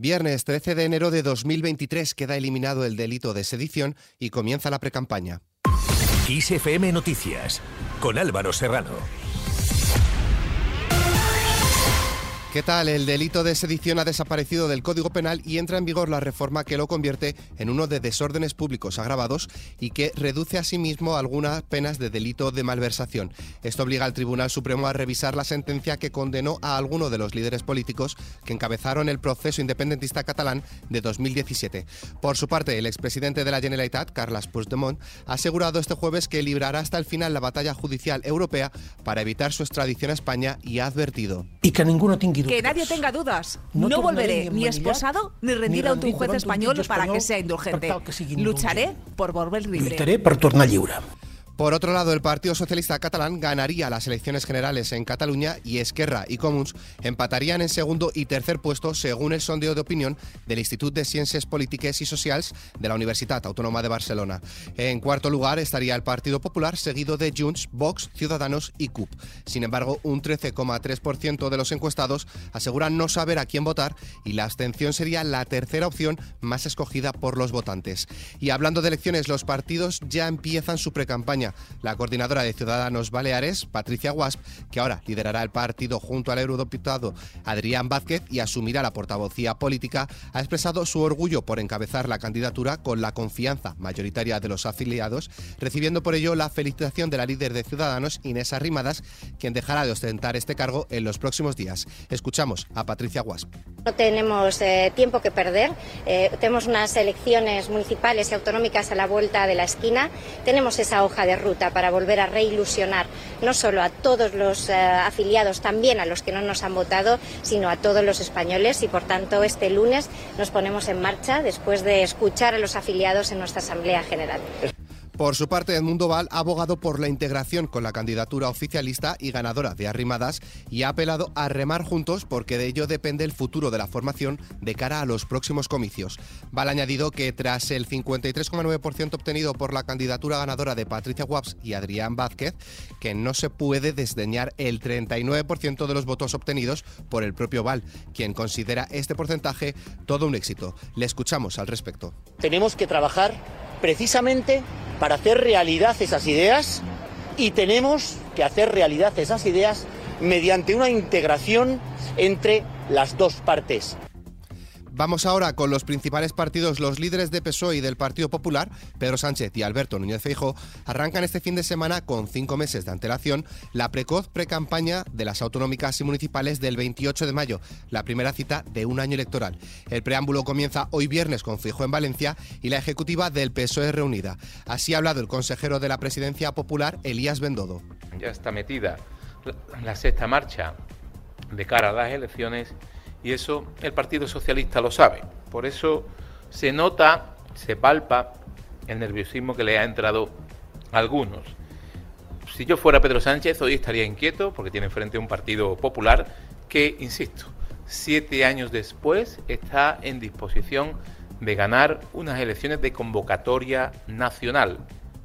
Viernes 13 de enero de 2023 queda eliminado el delito de sedición y comienza la precampaña. XFM Noticias con Álvaro Serrano. ¿Qué tal? El delito de sedición ha desaparecido del Código Penal y entra en vigor la reforma que lo convierte en uno de desórdenes públicos agravados y que reduce asimismo algunas penas de delito de malversación. Esto obliga al Tribunal Supremo a revisar la sentencia que condenó a alguno de los líderes políticos que encabezaron el proceso independentista catalán de 2017. Por su parte, el expresidente de la Generalitat, Carles Puigdemont, ha asegurado este jueves que librará hasta el final la batalla judicial europea para evitar su extradición a España y ha advertido. Y que ninguno tenga que nadie tenga dudas. No, volveré ni esposado ni rendir ante un juez español para que sea indulgente. Lucharé por volver libre. Lucharé por tornar lliure. Por otro lado, el Partido Socialista Catalán ganaría las elecciones generales en Cataluña y Esquerra y Comuns empatarían en segundo y tercer puesto según el sondeo de opinión del Institut de Ciencias Políticas y Sociales de la Universidad Autónoma de Barcelona. En cuarto lugar estaría el Partido Popular, seguido de Junts, Vox, Ciudadanos y CUP. Sin embargo, un 13,3% de los encuestados aseguran no saber a quién votar y la abstención sería la tercera opción más escogida por los votantes. Y hablando de elecciones, los partidos ya empiezan su precampaña la coordinadora de Ciudadanos Baleares, Patricia Wasp, que ahora liderará el partido junto al eurodiputado Adrián Vázquez y asumirá la portavocía política, ha expresado su orgullo por encabezar la candidatura con la confianza mayoritaria de los afiliados, recibiendo por ello la felicitación de la líder de Ciudadanos, Inés Arrimadas, quien dejará de ostentar este cargo en los próximos días. Escuchamos a Patricia Wasp. No tenemos eh, tiempo que perder. Eh, tenemos unas elecciones municipales y autonómicas a la vuelta de la esquina. Tenemos esa hoja de ruta para volver a reilusionar no solo a todos los eh, afiliados, también a los que no nos han votado, sino a todos los españoles y por tanto este lunes nos ponemos en marcha después de escuchar a los afiliados en nuestra Asamblea General. Por su parte, Edmundo Val ha abogado por la integración con la candidatura oficialista y ganadora de Arrimadas y ha apelado a remar juntos porque de ello depende el futuro de la formación de cara a los próximos comicios. Val ha añadido que tras el 53,9% obtenido por la candidatura ganadora de Patricia Waps y Adrián Vázquez, que no se puede desdeñar el 39% de los votos obtenidos por el propio Val, quien considera este porcentaje todo un éxito. Le escuchamos al respecto. Tenemos que trabajar precisamente para hacer realidad esas ideas y tenemos que hacer realidad esas ideas mediante una integración entre las dos partes. Vamos ahora con los principales partidos. Los líderes de PSOE y del Partido Popular, Pedro Sánchez y Alberto Núñez Feijóo, arrancan este fin de semana con cinco meses de antelación la precoz precampaña de las autonómicas y municipales del 28 de mayo, la primera cita de un año electoral. El preámbulo comienza hoy viernes con Feijóo en Valencia y la ejecutiva del PSOE reunida. Así ha hablado el consejero de la Presidencia Popular, Elías Bendodo. Ya está metida la sexta marcha de cara a las elecciones y eso el Partido Socialista lo sabe. Por eso se nota, se palpa el nerviosismo que le ha entrado a algunos. Si yo fuera Pedro Sánchez, hoy estaría inquieto porque tiene enfrente un partido popular que, insisto, siete años después está en disposición de ganar unas elecciones de convocatoria nacional,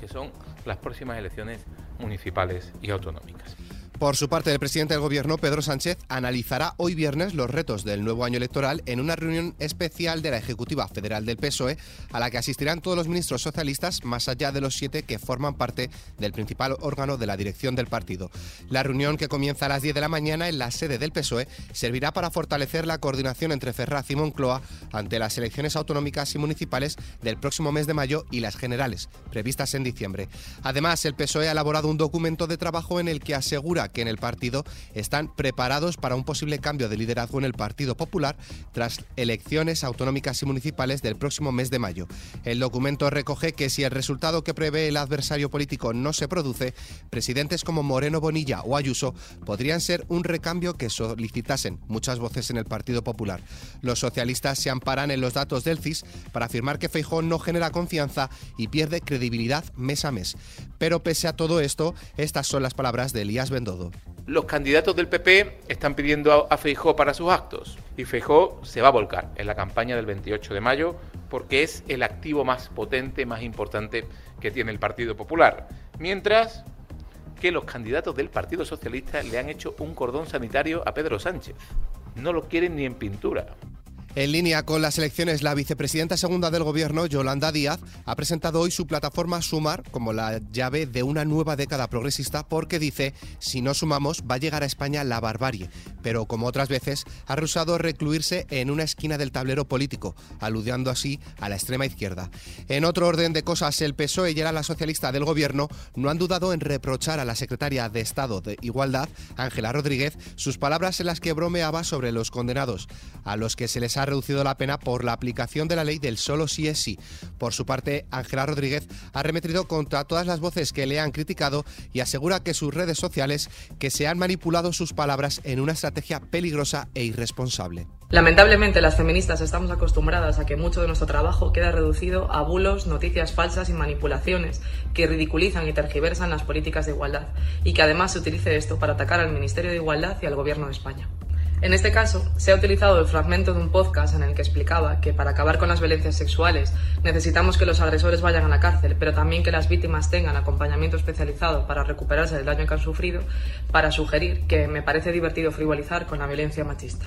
que son las próximas elecciones municipales y autonómicas. Por su parte, el presidente del Gobierno, Pedro Sánchez, analizará hoy viernes los retos del nuevo año electoral en una reunión especial de la Ejecutiva Federal del PSOE, a la que asistirán todos los ministros socialistas, más allá de los siete que forman parte del principal órgano de la dirección del partido. La reunión, que comienza a las 10 de la mañana en la sede del PSOE, servirá para fortalecer la coordinación entre Ferraz y Moncloa ante las elecciones autonómicas y municipales del próximo mes de mayo y las generales, previstas en diciembre. Además, el PSOE ha elaborado un documento de trabajo en el que asegura que en el partido están preparados para un posible cambio de liderazgo en el Partido Popular tras elecciones autonómicas y municipales del próximo mes de mayo. El documento recoge que si el resultado que prevé el adversario político no se produce, presidentes como Moreno Bonilla o Ayuso podrían ser un recambio que solicitasen muchas voces en el Partido Popular. Los socialistas se amparan en los datos del CIS para afirmar que Feijón no genera confianza y pierde credibilidad mes a mes. Pero pese a todo esto, estas son las palabras de Elías Bendodo. Los candidatos del PP están pidiendo a Feijó para sus actos y Feijó se va a volcar en la campaña del 28 de mayo porque es el activo más potente, más importante que tiene el Partido Popular. Mientras que los candidatos del Partido Socialista le han hecho un cordón sanitario a Pedro Sánchez. No lo quieren ni en pintura. En línea con las elecciones, la vicepresidenta segunda del Gobierno, Yolanda Díaz, ha presentado hoy su plataforma Sumar como la llave de una nueva década progresista porque dice, si no sumamos, va a llegar a España la barbarie. Pero como otras veces, ha rehusado recluirse en una esquina del tablero político, aludiendo así a la extrema izquierda. En otro orden de cosas, el PSOE y era la socialista del Gobierno no han dudado en reprochar a la secretaria de Estado de Igualdad, Ángela Rodríguez, sus palabras en las que bromeaba sobre los condenados, a los que se les ha reducido la pena por la aplicación de la ley del solo sí es sí. Por su parte, Ángela Rodríguez ha remetido contra todas las voces que le han criticado y asegura que sus redes sociales que se han manipulado sus palabras en una estrategia peligrosa e irresponsable. Lamentablemente, las feministas estamos acostumbradas a que mucho de nuestro trabajo queda reducido a bulos, noticias falsas y manipulaciones que ridiculizan y tergiversan las políticas de igualdad y que además se utilice esto para atacar al Ministerio de Igualdad y al Gobierno de España. En este caso, se ha utilizado el fragmento de un podcast en el que explicaba que para acabar con las violencias sexuales necesitamos que los agresores vayan a la cárcel, pero también que las víctimas tengan acompañamiento especializado para recuperarse del daño que han sufrido, para sugerir que me parece divertido frivolizar con la violencia machista.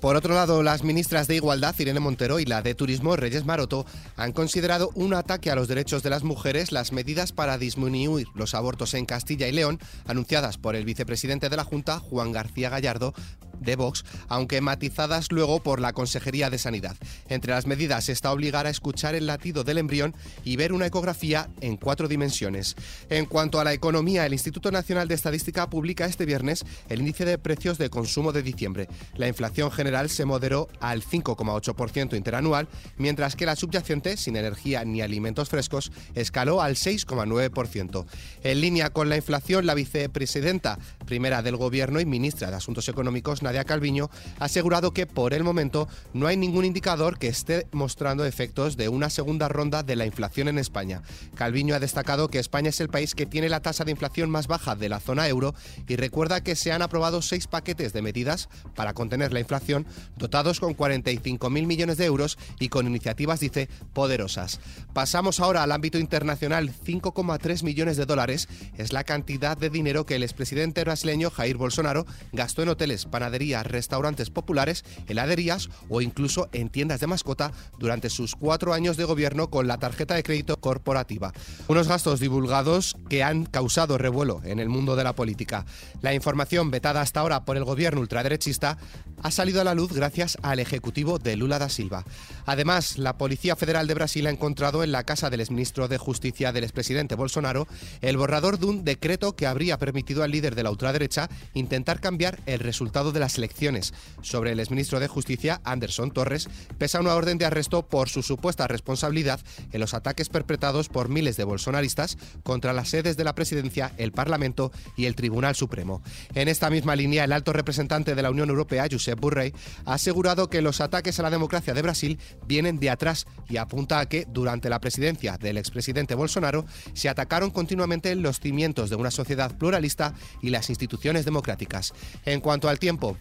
Por otro lado, las ministras de Igualdad, Irene Montero, y la de Turismo, Reyes Maroto, han considerado un ataque a los derechos de las mujeres las medidas para disminuir los abortos en Castilla y León, anunciadas por el vicepresidente de la Junta, Juan García Gallardo, de Vox, aunque matizadas luego por la Consejería de Sanidad. Entre las medidas está obligar a escuchar el latido del embrión y ver una ecografía en cuatro dimensiones. En cuanto a la economía, el Instituto Nacional de Estadística publica este viernes el índice de precios de consumo de diciembre. La inflación general se moderó al 5,8% interanual, mientras que la subyacente, sin energía ni alimentos frescos, escaló al 6,9%. En línea con la inflación, la vicepresidenta primera del Gobierno y ministra de Asuntos Económicos, Nadia Calviño, ha asegurado que por el momento no hay ningún indicador que esté mostrando efectos de una segunda ronda de la inflación en España. Calviño ha destacado que España es el país que tiene la tasa de inflación más baja de la zona euro y recuerda que se han aprobado seis paquetes de medidas para contener la inflación, dotados con 45.000 millones de euros y con iniciativas, dice, poderosas. Pasamos ahora al ámbito internacional. 5,3 millones de dólares es la cantidad de dinero que el expresidente brasileño Jair Bolsonaro gastó en hoteles, panaderías, restaurantes populares, heladerías o incluso en tiendas de mascota durante sus cuatro años de gobierno con la tarjeta de crédito corporativa. Unos gastos divulgados que han causado revuelo en el mundo de la política. La información vetada hasta ahora por el gobierno ultraderechista ha salido a la luz gracias al ejecutivo de Lula da Silva. Además, la Policía Federal de Brasil ha encontrado en la casa del exministro de Justicia del expresidente Bolsonaro el borrador de un decreto que habría permitido al líder de la ultraderecha intentar cambiar el resultado de las elecciones. Sobre el exministro de Justicia, Anderson Torres, pesa una orden de arresto por su supuesta responsabilidad en los ataques perpetrados por miles de bolsonaristas contra las sedes de la presidencia, el Parlamento y el Tribunal Supremo. En esta misma línea, el alto representante de la Unión Europea, Josep Borrell, ha asegurado que los ataques a la democracia de Brasil vienen de atrás y apunta a que, durante la presidencia del expresidente Bolsonaro, se atacaron continuamente los cimientos de una sociedad pluralista y las instituciones democráticas. En cuanto al tiempo,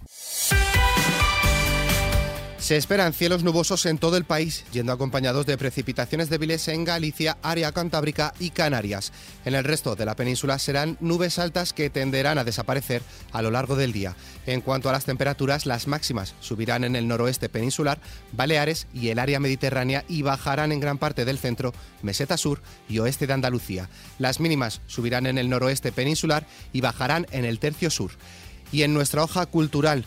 se esperan cielos nubosos en todo el país, yendo acompañados de precipitaciones débiles en Galicia, área cantábrica y Canarias. En el resto de la península serán nubes altas que tenderán a desaparecer a lo largo del día. En cuanto a las temperaturas, las máximas subirán en el noroeste peninsular, Baleares y el área mediterránea y bajarán en gran parte del centro, meseta sur y oeste de Andalucía. Las mínimas subirán en el noroeste peninsular y bajarán en el tercio sur. Y en nuestra hoja cultural,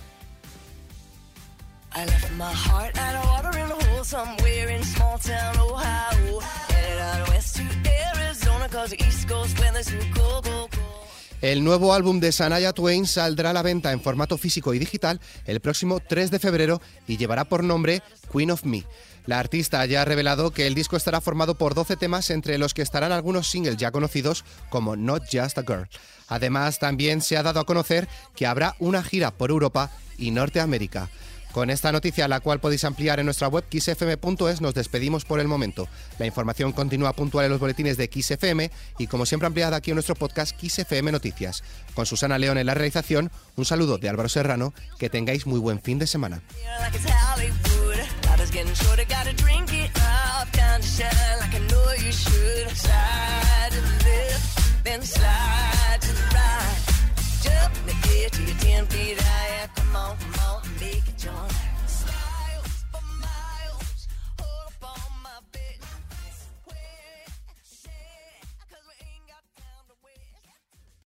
el nuevo álbum de Sanaya Twain saldrá a la venta en formato físico y digital el próximo 3 de febrero y llevará por nombre Queen of Me. La artista ya ha revelado que el disco estará formado por 12 temas entre los que estarán algunos singles ya conocidos como Not Just a Girl. Además, también se ha dado a conocer que habrá una gira por Europa y Norteamérica. Con esta noticia, la cual podéis ampliar en nuestra web xfm.es, nos despedimos por el momento. La información continúa puntual en los boletines de XFM y, como siempre, ampliada aquí en nuestro podcast XFM Noticias. Con Susana León en la realización, un saludo de Álvaro Serrano, que tengáis muy buen fin de semana.